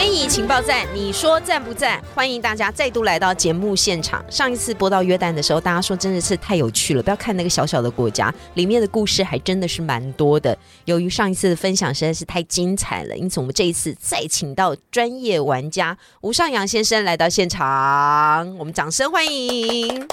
天意情报站，你说赞不赞？欢迎大家再度来到节目现场。上一次播到约旦的时候，大家说真的是太有趣了。不要看那个小小的国家，里面的故事还真的是蛮多的。由于上一次的分享实在是太精彩了，因此我们这一次再请到专业玩家吴尚阳先生来到现场，我们掌声欢迎。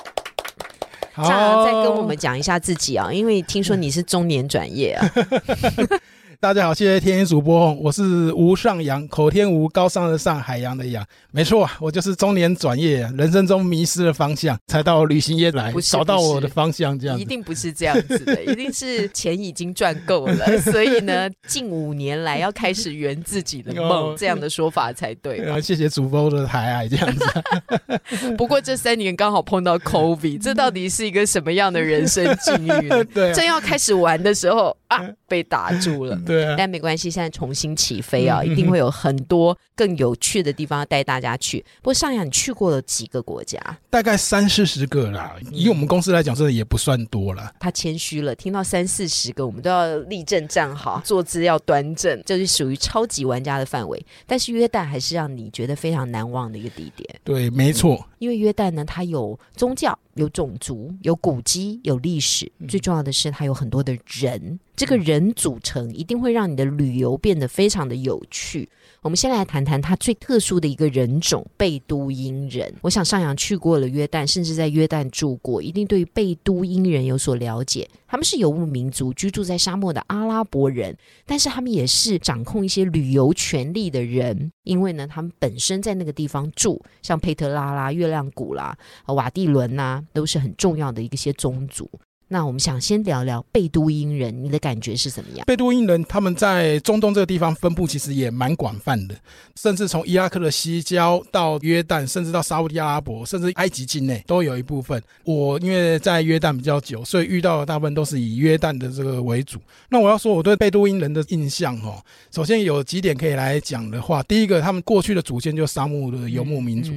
这样再跟我们讲一下自己啊，因为听说你是中年转业啊。大家好，谢谢天音主播，我是吴尚阳，口天吴，高尚的上，海洋的洋，没错啊，我就是中年转业，人生中迷失了方向，才到旅行业来找到我的方向，这样一定不是这样子的，一定是钱已经赚够了，所以呢，近五年来要开始圆自己的梦，这样的说法才对。谢谢主播的抬爱，这样子。不过这三年刚好碰到 COVID，这到底是一个什么样的人生境遇呢？对，正要开始玩的时候啊，被打住了。对，但没关系，现在重新起飞啊，一定会有很多更有趣的地方要带大家去。不过上扬，你去过了几个国家？大概三四十个啦。以我们公司来讲，真的也不算多了。他谦虚了，听到三四十个，我们都要立正站好，坐姿要端正，这是属于超级玩家的范围。但是约旦还是让你觉得非常难忘的一个地点。对，没错。因为约旦呢，它有宗教、有种族、有古迹、有历史，最重要的是它有很多的人。这个人组成一定会让你的旅游变得非常的有趣。我们先来谈谈他最特殊的一个人种——贝都因人。我想上扬去过了约旦，甚至在约旦住过，一定对于贝都因人有所了解。他们是游牧民族，居住在沙漠的阿拉伯人，但是他们也是掌控一些旅游权利的人，因为呢，他们本身在那个地方住，像佩特拉啦、月亮谷啦、瓦蒂伦呐，都是很重要的一些宗族。那我们想先聊聊贝都因人，你的感觉是怎么样？贝都因人他们在中东这个地方分布其实也蛮广泛的，甚至从伊拉克的西郊到约旦，甚至到沙地阿拉伯，甚至埃及境内都有一部分。我因为在约旦比较久，所以遇到的大部分都是以约旦的这个为主。那我要说我对贝都因人的印象哦，首先有几点可以来讲的话，第一个，他们过去的祖先就是沙漠的游牧民族，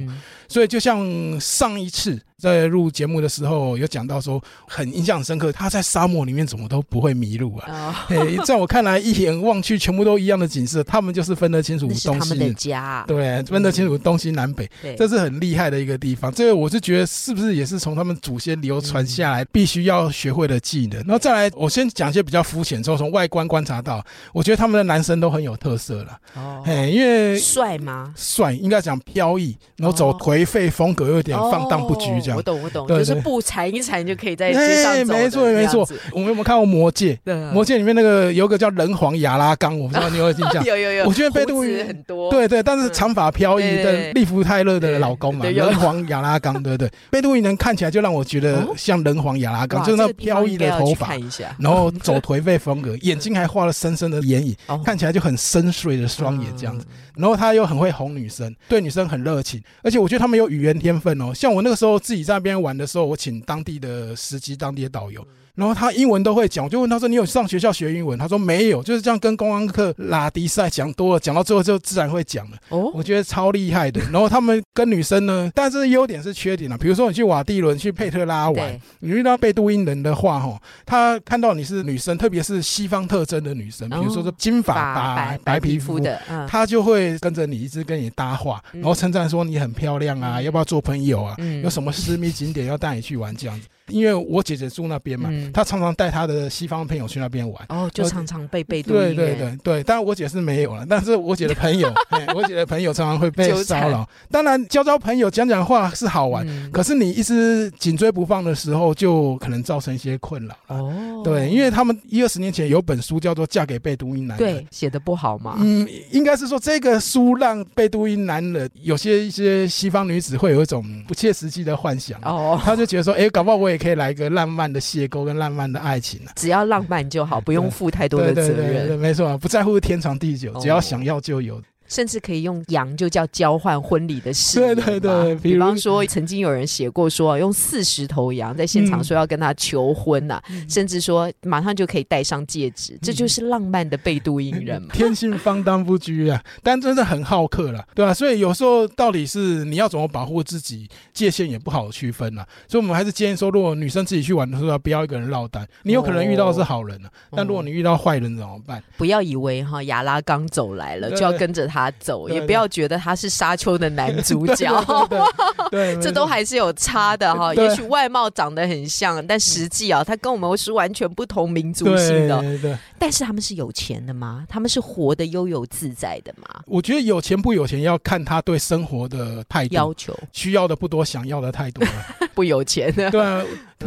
所以就像上一次。在录节目的时候，有讲到说很印象深刻，他在沙漠里面怎么都不会迷路啊！在我看来，一眼望去全部都一样的景色，他们就是分得清楚 东西。的家，对，分得清楚东西南北，这是很厉害的一个地方。这个我是觉得是不是也是从他们祖先流传下来必须要学会的技能？然后再来，我先讲一些比较肤浅，之后从外观观察到，我觉得他们的男生都很有特色了。哦，因为帅吗？帅，应该讲飘逸，然后走颓废风格，有点放荡不拘这样。我懂，我懂，就是布缠一缠就可以在街上走。没错，没错。我们有没有看过《魔戒》？《魔戒》里面那个有个叫人皇亚拉冈，我不知道你有没有印象？有有有。我觉得贝都因很多。对对，但是长发飘逸的利弗泰勒的老公嘛，人皇亚拉冈，对对。贝都因人看起来就让我觉得像人皇亚拉冈，就是那飘逸的头发，然后走颓废风格，眼睛还画了深深的眼影，看起来就很深邃的双眼这样子。然后他又很会哄女生，对女生很热情，而且我觉得他们有语言天分哦。像我那个时候自己在那边玩的时候，我请当地的司机、当地的导游。然后他英文都会讲，我就问他说：“你有上学校学英文？”他说：“没有，就是这样跟公安课拉迪赛讲多了，讲到最后就自然会讲了。”哦，我觉得超厉害的。然后他们跟女生呢，但是优点是缺点啊。比如说你去瓦蒂伦、去佩特拉玩，你遇到贝都因人的话，哈，他看到你是女生，特别是西方特征的女生，比如说是金发、白白皮肤的，他就会跟着你一直跟你搭话，然后称赞说你很漂亮啊，要不要做朋友啊？有什么私密景点要带你去玩这样子。因为我姐姐住那边嘛，她常常带她的西方朋友去那边玩，哦，就常常被被对对对对，当然我姐是没有了，但是我姐的朋友，我姐的朋友常常会被骚扰。当然交交朋友、讲讲话是好玩，可是你一直紧追不放的时候，就可能造成一些困扰哦，对，因为他们一二十年前有本书叫做《嫁给贝都因男人》，对，写的不好嘛。嗯，应该是说这个书让贝都因男人有些一些西方女子会有一种不切实际的幻想哦，他就觉得说，哎，搞不好我也。可以来个浪漫的邂逅跟浪漫的爱情只要浪漫就好，不用负太多的责任。没错，不在乎天长地久，只要想要就有。甚至可以用羊就叫交换婚礼的事。对对对，比方说曾经有人写过说，用四十头羊在现场说要跟他求婚呐，甚至说马上就可以戴上戒指，这就是浪漫的贝都因人嘛。天性方当不拘啊，但真的很好客了，对吧？所以有时候到底是你要怎么保护自己，界限也不好区分了。所以我们还是建议说，如果女生自己去玩的时候，不要一个人落单。你有可能遇到的是好人呢，但如果你遇到坏人怎么办？不要以为哈亚拉刚走来了就要跟着他走，也不要觉得他是沙丘的男主角，对，这都还是有差的哈。也许外貌长得很像，但实际啊，他跟我们是完全不同民族性的。对，但是他们是有钱的吗？他们是活得悠游自在的吗？我觉得有钱不有钱要看他对生活的态度要求，需要的不多，想要的太多了。不有钱的，对，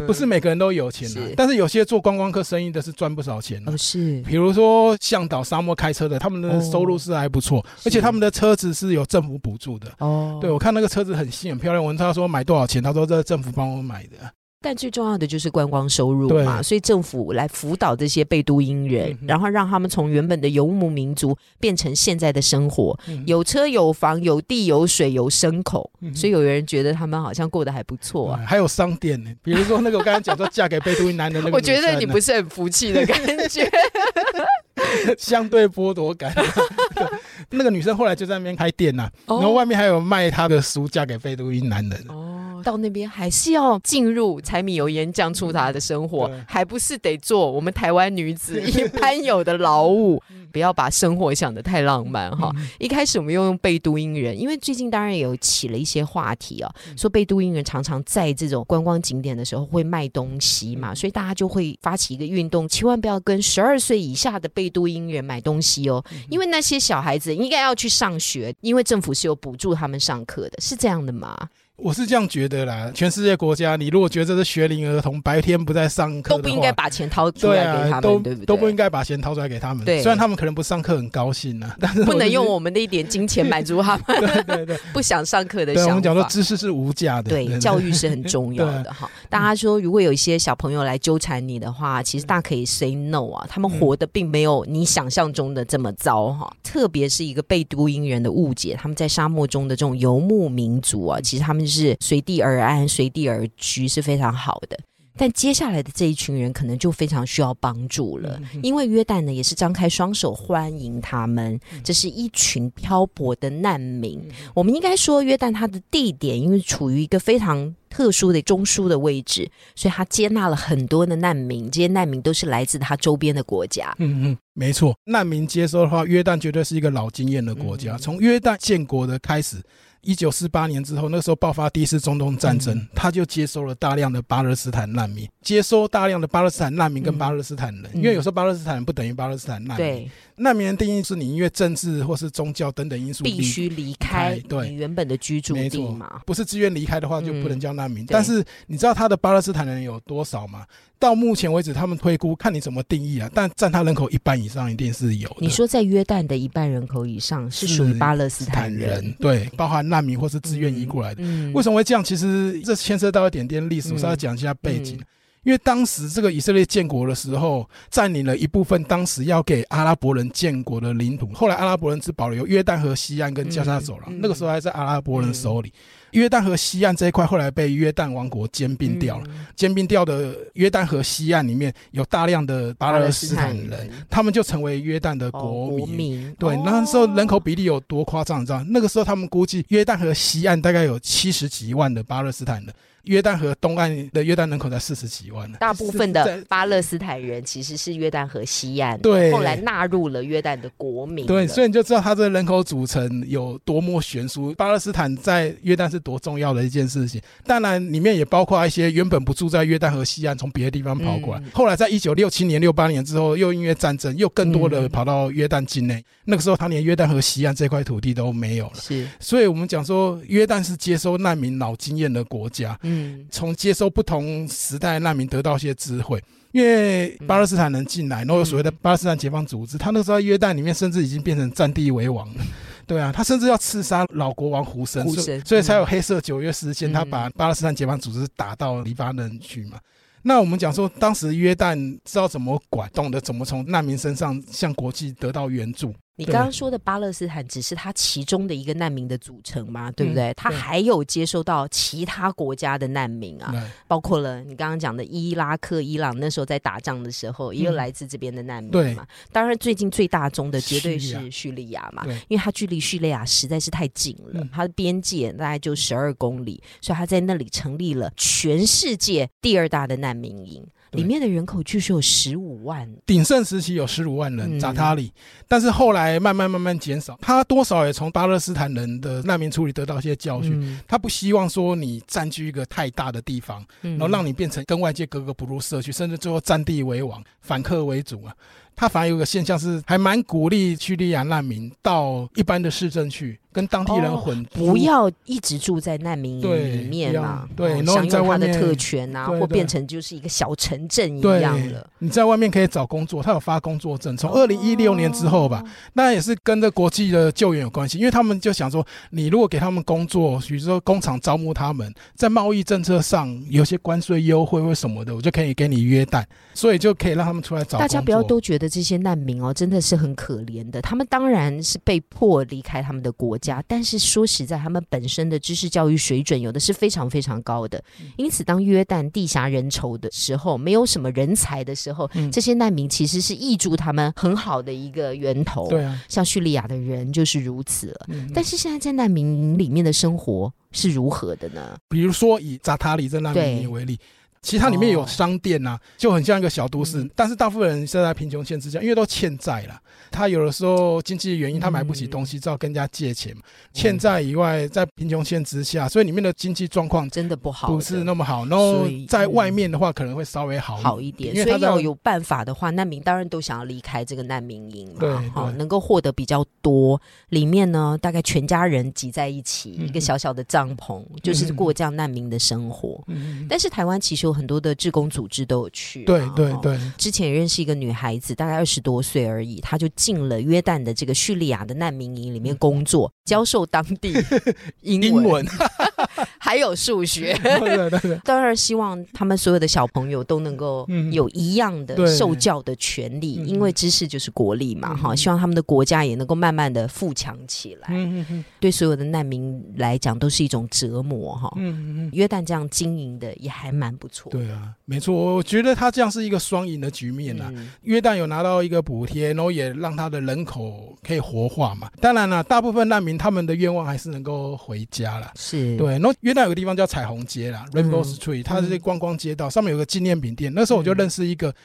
不是每个人都有钱的，但是有些做观光客生意的是赚不少钱的。是，比如说向导、沙漠开车的，他们的收入是还不错，而且他们的车子是有政府补助的。哦，对我看那个车子很新很漂亮，我问他说买多少钱，他说这是政府帮我买的。但最重要的就是观光收入嘛，所以政府来辅导这些贝都因人，然后让他们从原本的游牧民族变成现在的生活，有车有房有地有水有牲口，所以有人觉得他们好像过得还不错啊。还有商店呢，比如说那个我刚才讲说嫁给贝都因男的那个，我觉得你不是很服气的感觉，相对剥夺感。那个女生后来就在那边开店呐，然后外面还有卖她的书，嫁给贝都因男人。到那边还是要进入柴米油盐酱醋茶的生活，还不是得做我们台湾女子 一般有的劳务？不要把生活想得太浪漫哈。一开始我们又用贝都因人，因为最近当然有起了一些话题啊，说贝都因人常常在这种观光景点的时候会卖东西嘛，所以大家就会发起一个运动，千万不要跟十二岁以下的贝都因人买东西哦，因为那些小孩子应该要去上学，因为政府是有补助他们上课的，是这样的吗？我是这样觉得啦，全世界国家，你如果觉得这是学龄儿童，白天不在上课，都不应该把钱掏出来给他们，都对不对？都不应该把钱掏出来给他们。对，虽然他们可能不上课很高兴呢，但是不能用我们的一点金钱满足他们。对对对，不想上课的想法。我们讲说知识是无价的，对，教育是很重要的哈。大家说，如果有一些小朋友来纠缠你的话，其实大可以 say no 啊，他们活的并没有你想象中的这么糟哈。特别是一个被都因人的误解，他们在沙漠中的这种游牧民族啊，其实他们是随地。而安，随地而居是非常好的，但接下来的这一群人可能就非常需要帮助了，因为约旦呢也是张开双手欢迎他们，这是一群漂泊的难民。我们应该说，约旦它的地点因为处于一个非常特殊的中枢的位置，所以它接纳了很多的难民，这些难民都是来自它周边的国家。嗯嗯，没错，难民接收的话，约旦绝对是一个老经验的国家，从约旦建国的开始。一九四八年之后，那时候爆发第一次中东战争，他就接收了大量的巴勒斯坦难民，接收大量的巴勒斯坦难民跟巴勒斯坦人，因为有时候巴勒斯坦人不等于巴勒斯坦难民。难民的定义是你因为政治或是宗教等等因素必须离开对原本的居住地嘛，不是自愿离开的话就不能叫难民。但是你知道他的巴勒斯坦人有多少吗？到目前为止，他们推估看你怎么定义啊，但占他人口一半以上一定是有。你说在约旦的一半人口以上是属于巴勒斯坦人，对，包含难民或是自愿移过来的。为什么会这样？其实这牵涉到一点点历史，我稍微讲一下背景。因为当时这个以色列建国的时候，占领了一部分当时要给阿拉伯人建国的领土，后来阿拉伯人只保留约旦河西岸跟加沙走廊，那个时候还在阿拉伯人手里。约旦河西岸这一块后来被约旦王国兼并掉了，兼并掉的约旦河西岸里面有大量的巴勒斯坦人，他们就成为约旦的国民。对，那时候人口比例有多夸张？你知道？那个时候他们估计约旦河西岸大概有七十几万的巴勒斯坦人。约旦河东岸的约旦人口才四十几万呢，大部分的巴勒斯坦人其实是约旦河西岸，对，后来纳入了约旦的国民，对，所以你就知道它这人口组成有多么悬殊。巴勒斯坦在约旦是多重要的一件事情，当然里面也包括一些原本不住在约旦河西岸，从别的地方跑过来，后来在一九六七年、六八年之后，又因为战争，又更多的跑到约旦境内。那个时候，他连约旦河西岸这块土地都没有了，是，所以我们讲说，约旦是接收难民老经验的国家。嗯，从接收不同时代难民得到一些智慧，因为巴勒斯坦人进来，然后有所谓的巴勒斯坦解放组织，他那时候约旦里面甚至已经变成占地为王了，对啊，他甚至要刺杀老国王胡森，所以才有黑色九月事件，他把巴勒斯坦解放组织打到黎巴嫩去嘛。那我们讲说，当时约旦知道怎么管，懂得怎么从难民身上向国际得到援助。你刚刚说的巴勒斯坦只是它其中的一个难民的组成嘛，对不对？他还有接收到其他国家的难民啊，包括了你刚刚讲的伊拉克、伊朗那时候在打仗的时候，也有来自这边的难民嘛。当然，最近最大宗的绝对是叙利亚嘛，因为它距离叙利亚实在是太近了，它的边界大概就十二公里，所以他在那里成立了全世界第二大的难民营。里面的人口据说有十五万，鼎盛时期有十五万人扎塔里，但是后来慢慢慢慢减少。他多少也从巴勒斯坦人的难民处理得到一些教训。他不希望说你占据一个太大的地方，然后让你变成跟外界格格不入社区，甚至最后占地为王，反客为主啊。他反而有个现象是，还蛮鼓励叙利亚难民到一般的市政去。跟当地人混，不要一直住在难民营里面嘛，对，享有他的特权啊，或变成就是一个小城镇一样了。你在外面可以找工作，他有发工作证。从二零一六年之后吧，那也是跟着国际的救援有关系，因为他们就想说，你如果给他们工作，比如说工厂招募他们，在贸易政策上有些关税优惠或什么的，我就可以给你约旦，所以就可以让他们出来找。大家不要都觉得这些难民哦，真的是很可怜的，他们当然是被迫离开他们的国。家，但是说实在，他们本身的知识教育水准有的是非常非常高的，因此当约旦地狭人稠的时候，没有什么人才的时候，这些难民其实是挹注他们很好的一个源头。对啊，像叙利亚的人就是如此了。但是现在在难民营里面的生活是如何的呢？比如说以扎塔里这难民营为例。其实它里面有商店呐，就很像一个小都市，但是大部分人是在贫穷限制下，因为都欠债了。他有的时候经济原因，他买不起东西，只好跟人家借钱。欠债以外，在贫穷限制下，所以里面的经济状况真的不好，不是那么好。然后在外面的话，可能会稍微好好一点。所以要有办法的话，难民当然都想要离开这个难民营嘛，好能够获得比较多。里面呢，大概全家人挤在一起，一个小小的帐篷，就是过这样难民的生活。但是台湾其实有。很多的志工组织都有去，对对对。之前认识一个女孩子，大概二十多岁而已，她就进了约旦的这个叙利亚的难民营里面工作，教授当地 英文，还有数学。当然希望他们所有的小朋友都能够有一样的受教的权利，因为知识就是国力嘛，哈。希望他们的国家也能够慢慢的富强起来。对所有的难民来讲，都是一种折磨，哈。约旦这样经营的也还蛮不错。对啊，没错，我觉得他这样是一个双赢的局面呐。约旦有拿到一个补贴，然后也让他的人口可以活化嘛。当然了，大部分难民他们的愿望还是能够回家了。是对。然后约旦有个地方叫彩虹街啦 （Rainbow Street），它是观光街道，上面有个纪念品店。那时候我就认识一个。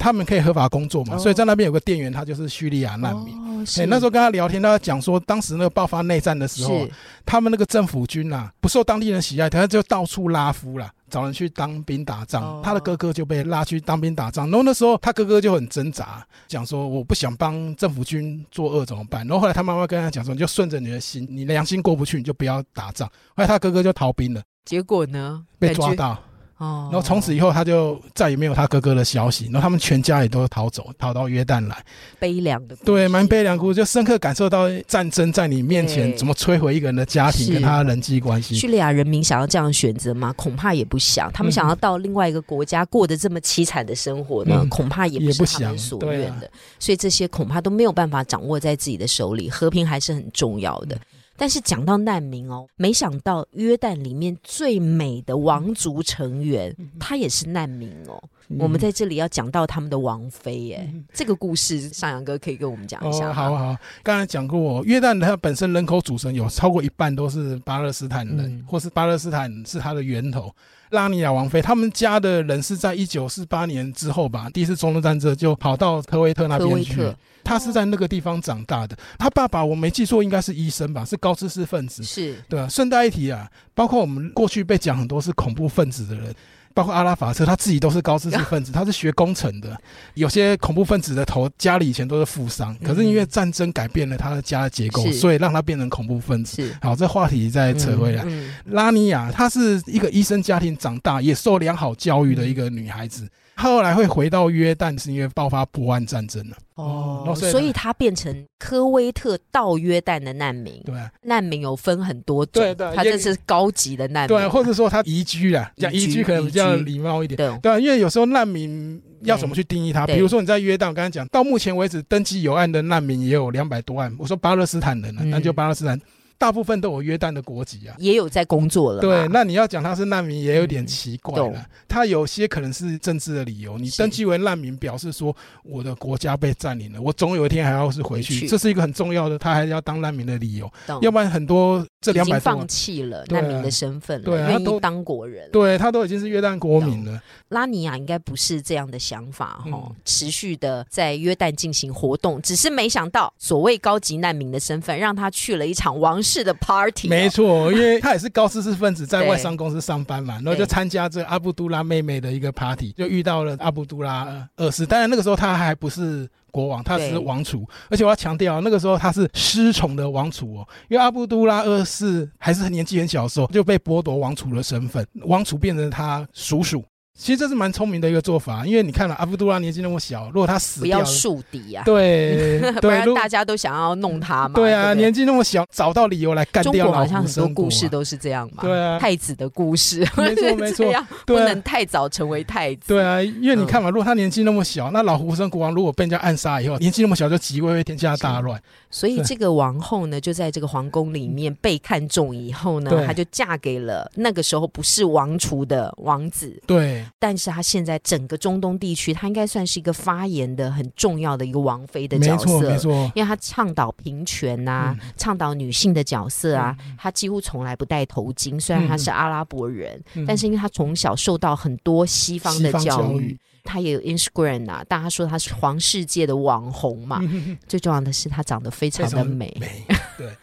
他们可以合法工作嘛？所以在那边有个店员，他就是叙利亚难民。哎，那时候跟他聊天，他讲说，当时那个爆发内战的时候，他们那个政府军啊，不受当地人喜爱，他就到处拉夫了，找人去当兵打仗。他的哥哥就被拉去当兵打仗。然后那时候他哥哥就很挣扎，讲说我不想帮政府军作恶怎么办？然后后来他妈妈跟他讲说，你就顺着你的心，你良心过不去，你就不要打仗。后来他哥哥就逃兵了，结果呢，被抓到。哦，然后从此以后他就再也没有他哥哥的消息，然后他们全家也都逃走，逃到约旦来。悲凉的，对，蛮悲凉故事，就深刻感受到战争在你面前怎么摧毁一个人的家庭跟他人际关系。叙利亚人民想要这样选择吗？恐怕也不想。他们想要到另外一个国家过得这么凄惨的生活呢？恐怕也不是他们所愿的。所以这些恐怕都没有办法掌握在自己的手里。和平还是很重要的。但是讲到难民哦，没想到约旦里面最美的王族成员，他也是难民哦。我们在这里要讲到他们的王妃，哎，这个故事上阳哥可以跟我们讲一下。好好，刚才讲过，约旦它本身人口组成有超过一半都是巴勒斯坦人，或是巴勒斯坦是它的源头。拉尼亚王妃他们家的人是在一九四八年之后吧，第一次中东战争就跑到科威特那边去。他是在那个地方长大的，他爸爸我没记错应该是医生吧，是高知识分子。是对啊，顺带一提啊，包括我们过去被讲很多是恐怖分子的人。包括阿拉法特他自己都是高知识分子，他是学工程的。有些恐怖分子的头家里以前都是富商，可是因为战争改变了他的家的结构，所以让他变成恐怖分子。好，这话题再扯回来。拉尼亚她是一个医生家庭长大，也受良好教育的一个女孩子。后来会回到约旦，是因为爆发波湾战争了。哦，所以他变成科威特到约旦的难民。对，难民有分很多种。对对，他这是高级的难民。对，或者说他移居了，讲移居可能比较礼貌一点。对，对，因为有时候难民要怎么去定义他？比如说你在约旦，我刚才讲到目前为止登记有案的难民也有两百多万。我说巴勒斯坦人了，那就巴勒斯坦。大部分都有约旦的国籍啊，也有在工作了。对，那你要讲他是难民，也有点奇怪了。他有些可能是政治的理由，你登记为难民，表示说我的国家被占领了，我总有一天还要是回去，这是一个很重要的，他还要当难民的理由。要不然很多这两百放弃了难民的身份，对，他都当国人，对他都已经是约旦国民了。拉尼亚应该不是这样的想法哈，持续的在约旦进行活动，只是没想到所谓高级难民的身份，让他去了一场王室的 party。没错，因为他也是高知识分子，在外商公司上班嘛，然后就参加这阿布都拉妹妹的一个 party，就遇到了阿布都拉二世。当然那个时候他还不是国王，他是王储，而且我要强调，那个时候他是失宠的王储哦，因为阿布都拉二世还是年纪很小的时候就被剥夺王储的身份，王储变成他叔叔。其实这是蛮聪明的一个做法，因为你看了阿布杜拉年纪那么小，如果他死掉，不要树敌呀，对，不然大家都想要弄他嘛。对啊，年纪那么小，找到理由来干掉。中国好像很多故事都是这样嘛。对啊，太子的故事，没 错没错，不能太早成为太子。对啊，因为你看嘛，如果他年纪那么小，那老胡生国王如果被人家暗杀以后，年纪那么小就即位，天下大乱。所以这个王后呢，就在这个皇宫里面被看中以后呢，她就嫁给了那个时候不是王储的王子。对，但是她现在整个中东地区，她应该算是一个发言的很重要的一个王妃的角色。没错，没错，因为她倡导平权呐，倡导女性的角色啊。她几乎从来不戴头巾，虽然她是阿拉伯人，但是因为她从小受到很多西方的教育。他也有 Instagram 啊，大家说他是黄世界的网红嘛。最重要的是，他长得非常的美。美，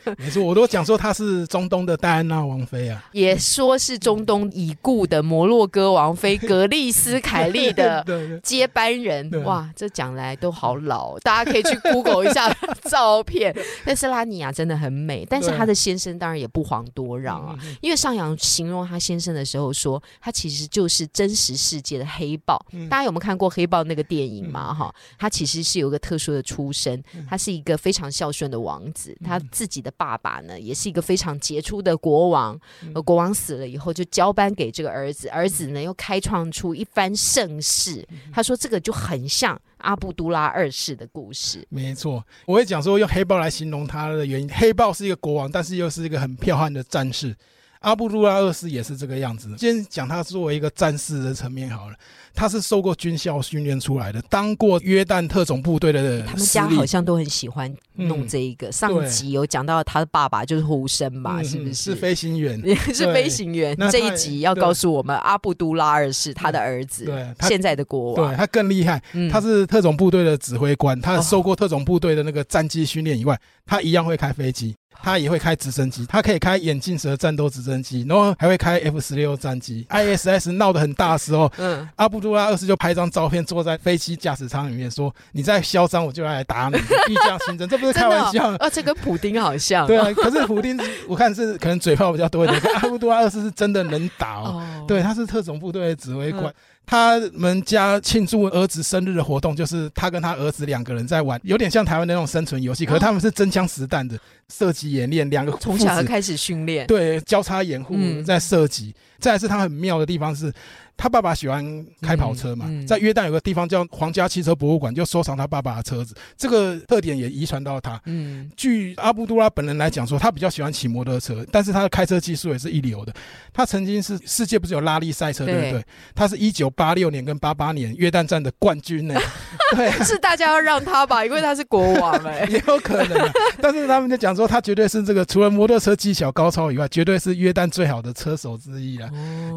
对，没错，我都讲说他是中东的戴安娜王妃啊，也说是中东已故的摩洛哥王妃格丽斯凯利的 接班人。哇，这讲来都好老，大家可以去 Google 一下 照片。但是拉尼亚真的很美，但是她的先生当然也不遑多让啊。因为上扬形容他先生的时候说，他其实就是真实世界的黑豹。大家。有没有看过《黑豹》那个电影嘛？哈，他其实是有个特殊的出身，他是一个非常孝顺的王子。他自己的爸爸呢，也是一个非常杰出的国王。而国王死了以后，就交班给这个儿子，儿子呢又开创出一番盛世。他说这个就很像阿布都拉二世的故事。没错，我会讲说用黑豹来形容他的原因。黑豹是一个国王，但是又是一个很彪悍的战士。阿布杜拉二世也是这个样子。先讲他作为一个战士的层面好了。他是受过军校训练出来的，当过约旦特种部队的。他们家好像都很喜欢弄这一个。上集有讲到他的爸爸就是呼生嘛，是不是？是飞行员，是飞行员。这一集要告诉我们，阿布杜拉二世他的儿子，对，现在的国王，对他更厉害。他是特种部队的指挥官，他受过特种部队的那个战机训练以外，他一样会开飞机。他也会开直升机，他可以开眼镜蛇战斗直升机，然后还会开 F 十六战机。ISS 闹得很大的时候，嗯，阿布杜拉二世就拍张照片，坐在飞机驾驶舱里面说：“你再嚣张，我就要来打你。”一将新征，这不是开玩笑。啊，这跟普丁好像。对啊，可是普丁我看是可能嘴炮比较多一点，阿布杜拉二世是真的能打哦。对，他是特种部队的指挥官。他们家庆祝儿子生日的活动，就是他跟他儿子两个人在玩，有点像台湾那种生存游戏。可是他们是真枪实弹的射击演练，两个从小开始训练，对，交叉掩护在射击。再是他很妙的地方是。他爸爸喜欢开跑车嘛，在约旦有个地方叫皇家汽车博物馆，就收藏他爸爸的车子。这个特点也遗传到他。嗯，据阿布杜拉本人来讲说，他比较喜欢骑摩托车，但是他的开车技术也是一流的。他曾经是世界不是有拉力赛车对不对？他是一九八六年跟八八年约旦站的冠军呢。对，是大家要让他吧，因为他是国王哎，也有可能。但是他们就讲说，他绝对是这个除了摩托车技巧高超以外，绝对是约旦最好的车手之一了。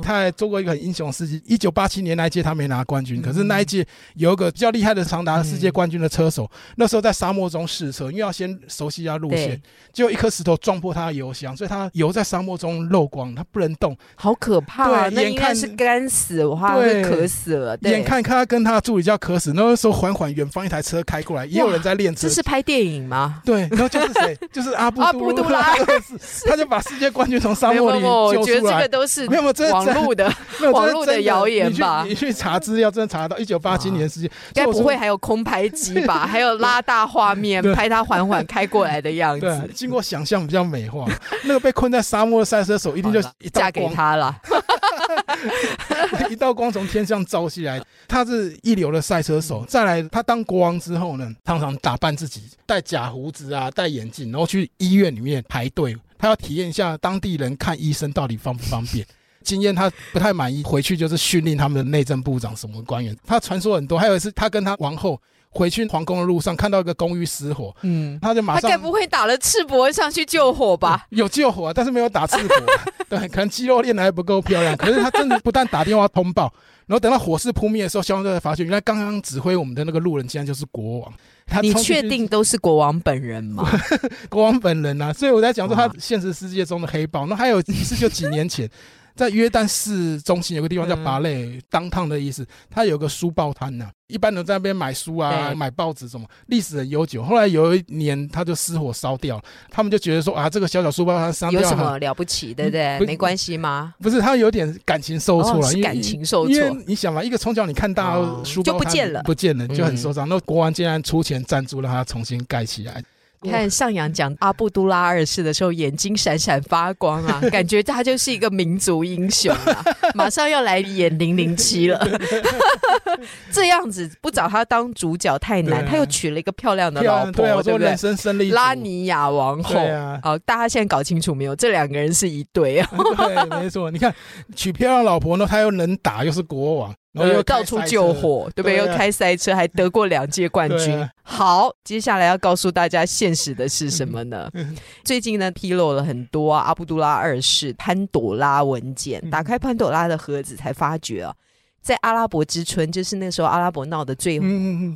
他还做过一个很英雄事迹。一九八七年那一届他没拿冠军，可是那一届有一个比较厉害的长达世界冠军的车手，那时候在沙漠中试车，因为要先熟悉一下路线，就一颗石头撞破他的油箱，所以他油在沙漠中漏光，他不能动，好可怕！对，眼看是干死，话会渴死了。眼看看他跟他助理就要渴死，那时候缓缓远方一台车开过来，也有人在练车。这是拍电影吗？对，然后就是谁？就是阿布 阿布杜拉，他就把世界冠军从沙漠里救出来。我觉得这个都是没有没有网络的网络的谣言吧？你去查资料，真的查得到一九八七年的事情。该不会还有空拍机吧？还有拉大画面拍他缓缓 开过来的样子。对，经过想象比较美化。那个被困在沙漠的赛车手一定就嫁给他了。一道光从天上照下来。他是一流的赛车手。再来，他当国王之后呢，常常打扮自己，戴假胡子啊，戴眼镜，然后去医院里面排队。他要体验一下当地人看医生到底方不方便。经验他不太满意，回去就是训练他们的内政部长什么官员。他传说很多，还有一次他跟他王后回去皇宫的路上，看到一个公寓失火，嗯，他就马上，他该不会打了赤膊上去救火吧？有救火，但是没有打赤膊，对，可能肌肉练的还不够漂亮。可是他真的不但打电话通报，然后等到火势扑灭的时候，消防队才发现，原来刚刚指挥我们的那个路人竟然就是国王。你确定都是国王本人吗？国王本人啊，所以我在讲说他现实世界中的黑豹。那还有一次就几年前。在约旦市中心有个地方叫巴勒，当趟的意思，它有个书报摊呐，一般人在那边买书啊，买报纸什么，历史很悠久。后来有一年，它就失火烧掉，他们就觉得说啊，这个小小书报摊烧掉有什么了不起，对不对？没关系吗？不是，他有点感情受挫了，感情受挫。因为你想嘛，一个从小你看大书报就不见了，不见了就很受伤。那国王竟然出钱赞助让他重新盖起来。看上扬讲阿布都拉二世的时候，眼睛闪闪发光啊，感觉他就是一个民族英雄啊，马上要来演零零七了。这样子不找他当主角太难，他又娶了一个漂亮的老婆，对不对？拉尼亚王后啊，大家现在搞清楚没有？这两个人是一对啊。对，没错。你看娶漂亮老婆呢，他又能打，又是国王。然后又到处救火，对不对？又开赛车，还得过两届冠军。好，接下来要告诉大家现实的是什么呢？最近呢，披露了很多阿布杜拉二世潘朵拉文件，打开潘朵拉的盒子，才发觉啊。在阿拉伯之春，就是那时候阿拉伯闹得最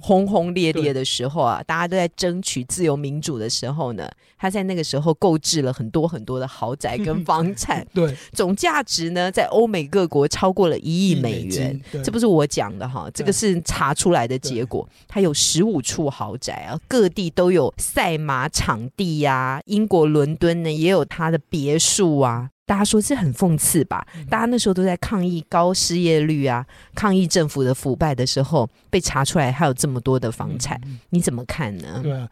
轰轰烈烈的时候啊，大家都在争取自由民主的时候呢，他在那个时候购置了很多很多的豪宅跟 房产，对，总价值呢在欧美各国超过了一亿美元。这不是我讲的哈，这个是查出来的结果。他有十五处豪宅啊，各地都有赛马场地呀，英国伦敦呢也有他的别墅啊。大家说这很讽刺吧？大家那时候都在抗议高失业率啊，抗议政府的腐败的时候，被查出来还有这么多的房产，你怎么看呢？对啊，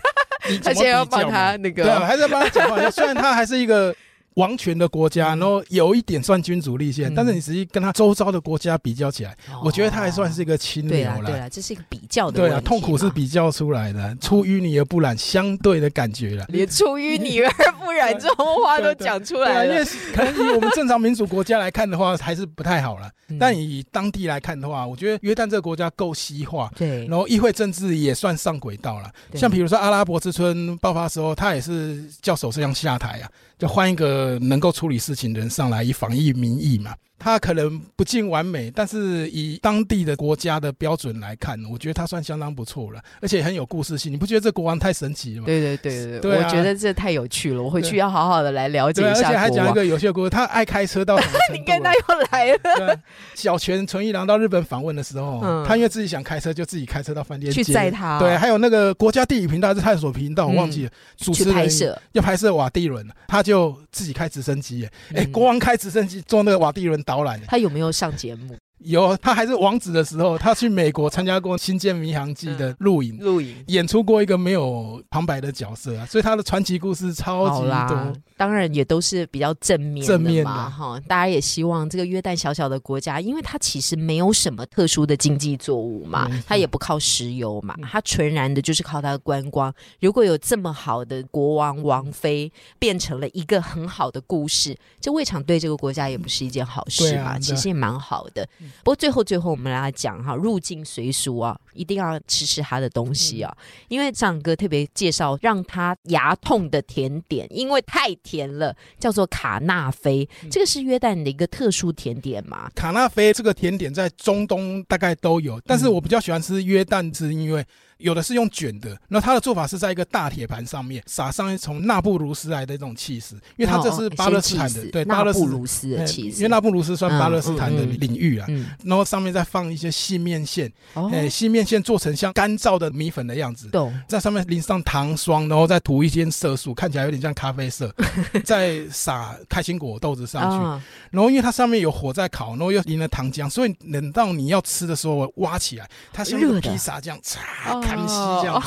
他现在要帮他那个，对啊，还在帮他讲话。虽然他还是一个。王权的国家，然后有一点算君主立宪，但是你实际跟他周遭的国家比较起来，我觉得他还算是一个清流了。对啊，这是一个比较的。对啊，痛苦是比较出来的，出淤泥而不染，相对的感觉了。连出淤泥而不染这种话都讲出来了。因为可能以我们正常民主国家来看的话，还是不太好了。但以当地来看的话，我觉得约旦这个国家够西化，对，然后议会政治也算上轨道了。像比如说阿拉伯之春爆发的时候，他也是叫首相下台啊。就换一个能够处理事情的人上来，以防疫民意嘛。他可能不尽完美，但是以当地的国家的标准来看，我觉得他算相当不错了，而且很有故事性。你不觉得这国王太神奇了吗？对对对对，我觉得这太有趣了，我回去要好好的来了解一下。而且还讲一个有趣的故事，他爱开车到？你跟他又来了。小泉纯一郎到日本访问的时候，他因为自己想开车，就自己开车到饭店去载他。对，还有那个国家地理频道还是探索频道，我忘记了。主持人要拍摄瓦地伦，他就自己开直升机。哎，国王开直升机坐那个瓦地轮他有没有？上节目。有，他还是王子的时候，他去美国参加过《新建迷航记》的录影，录影演出过一个没有旁白的角色啊，所以他的传奇故事超级多。当然也都是比较正面正面的哈。大家也希望这个约旦小小的国家，因为它其实没有什么特殊的经济作物嘛，它也不靠石油嘛，它纯然的就是靠它的观光。如果有这么好的国王王妃，变成了一个很好的故事，这未尝对这个国家也不是一件好事嘛。其实也蛮好的。不过最后最后我们来讲哈，入境随俗啊，一定要吃吃他的东西啊，因为张哥特别介绍让他牙痛的甜点，因为太甜了，叫做卡纳菲，这个是约旦的一个特殊甜点嘛。卡纳菲这个甜点在中东大概都有，但是我比较喜欢吃约旦，是因为。有的是用卷的，那它的做法是在一个大铁盘上面撒上从那布鲁斯来的这种气势，因为它这是巴勒斯坦的，对，巴勒斯坦的气势，因为那布鲁斯算巴勒斯坦的领域啊。然后上面再放一些细面线，哎，细面线做成像干燥的米粉的样子，在上面淋上糖霜，然后再涂一些色素，看起来有点像咖啡色，再撒开心果豆子上去，然后因为它上面有火在烤，然后又淋了糖浆，所以等到你要吃的时候挖起来，它像个披萨这样，嚓。康熙这样，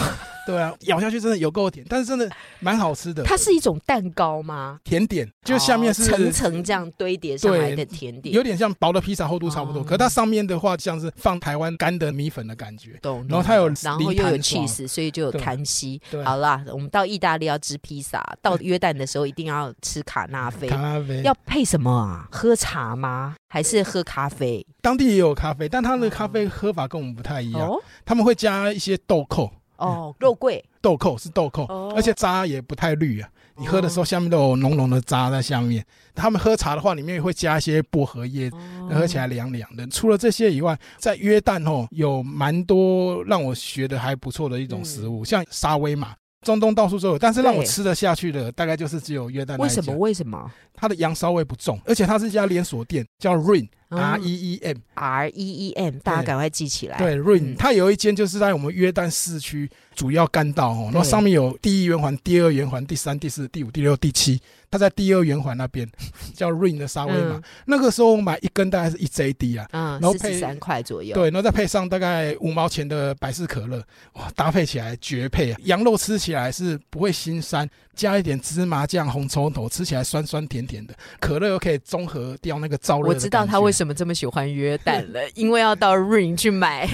对啊，咬下去真的有够甜，但是真的蛮好吃的。它是一种蛋糕吗？甜点，就下面是层层这样堆叠上来的甜点，有点像薄的披萨，厚度差不多。可它上面的话，像是放台湾干的米粉的感觉。懂。然后它有，然后又有 cheese，所以就有弹吸。好啦，我们到意大利要吃披萨，到约旦的时候一定要吃卡纳菲。卡纳菲要配什么啊？喝茶吗？还是喝咖啡？当地也有咖啡，但他们的咖啡喝法跟我们不太一样。他们会加一些豆蔻。哦，肉桂。豆蔻是豆蔻，而且渣也不太绿啊。你喝的时候，下面都有浓浓的渣在下面。他们喝茶的话，里面会加一些薄荷叶，喝起来凉凉的。除了这些以外，在约旦哦，有蛮多让我学的还不错的一种食物，像沙威玛，中东到处都有，但是让我吃得下去的，大概就是只有约旦。为什么？为什么？它的羊骚味不重，而且它是一家连锁店，叫 Rain。R E E M R E E M，大家赶快记起来。对，Rain，它有一间就是在我们约旦市区主要干道哦，然后上面有第一圆环、第二圆环、第三、第四、第五、第六、第七。它在第二圆环那边 叫 Rain 的沙威玛，那个时候我买一根大概是一 J D 啊，然后配三块左右。对，然后再配上大概五毛钱的百事可乐，哇，搭配起来绝配啊！羊肉吃起来是不会腥膻，加一点芝麻酱、红葱头，吃起来酸酸甜甜的。可乐又可以中和掉那个燥热。我知道他为什么这么喜欢约旦了，因为要到 Rain 去买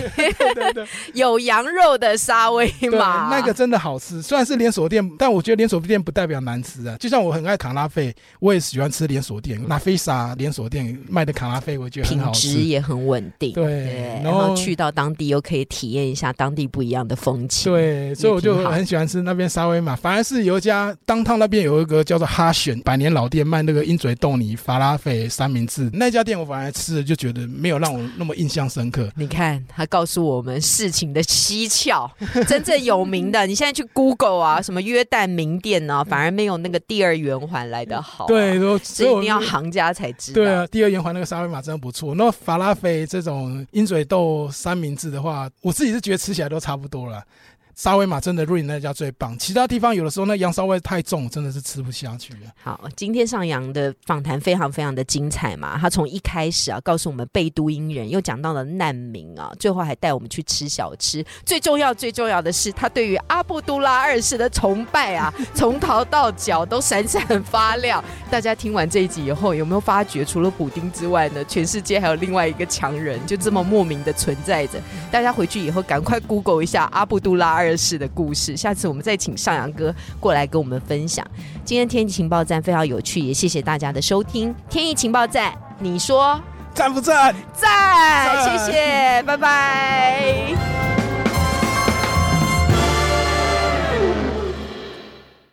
有羊肉的沙威玛，那个真的好吃。虽然是连锁店，但我觉得连锁店不代表难吃啊。就像我很爱卡拉菲，我也喜欢吃连锁店。拉菲萨连锁店卖的卡拉菲，我觉得品质也很稳定。对，然后去到当地又可以体验一下当地不一样的风情。对，所以我就很喜欢吃那边沙威玛。反而是有一家当趟那边有一个叫做哈选百年老店，卖那个鹰嘴豆泥、法拉菲三明治。那家店我反而吃了就觉得没有让我那么印象深刻。你看，他告诉我们事情的蹊跷，真正有名的，你现在去 Google 啊，什么约旦名店呢，反而没有那个第二圆环来的好。对，所以一定要行家才知道。对啊，第二圆环那个沙威玛真的不错。那法拉菲这种鹰嘴豆三明治的话，我自己是觉得吃起来都差不多了。沙威玛真的瑞那家最棒，其他地方有的时候那羊骚味太重，真的是吃不下去了。好，今天上扬的访谈非常非常的精彩嘛，他从一开始啊告诉我们贝都因人，又讲到了难民啊，最后还带我们去吃小吃。最重要最重要的是，他对于阿布都拉二世的崇拜啊，从头到脚都闪闪发亮。大家听完这一集以后，有没有发觉除了补丁之外呢，全世界还有另外一个强人，就这么莫名的存在着？大家回去以后赶快 Google 一下阿布都拉。二世的故事，下次我们再请上阳哥过来跟我们分享。今天天气情报站非常有趣，也谢谢大家的收听。天意情报站，你说赞不赞？赞，谢谢，拜拜。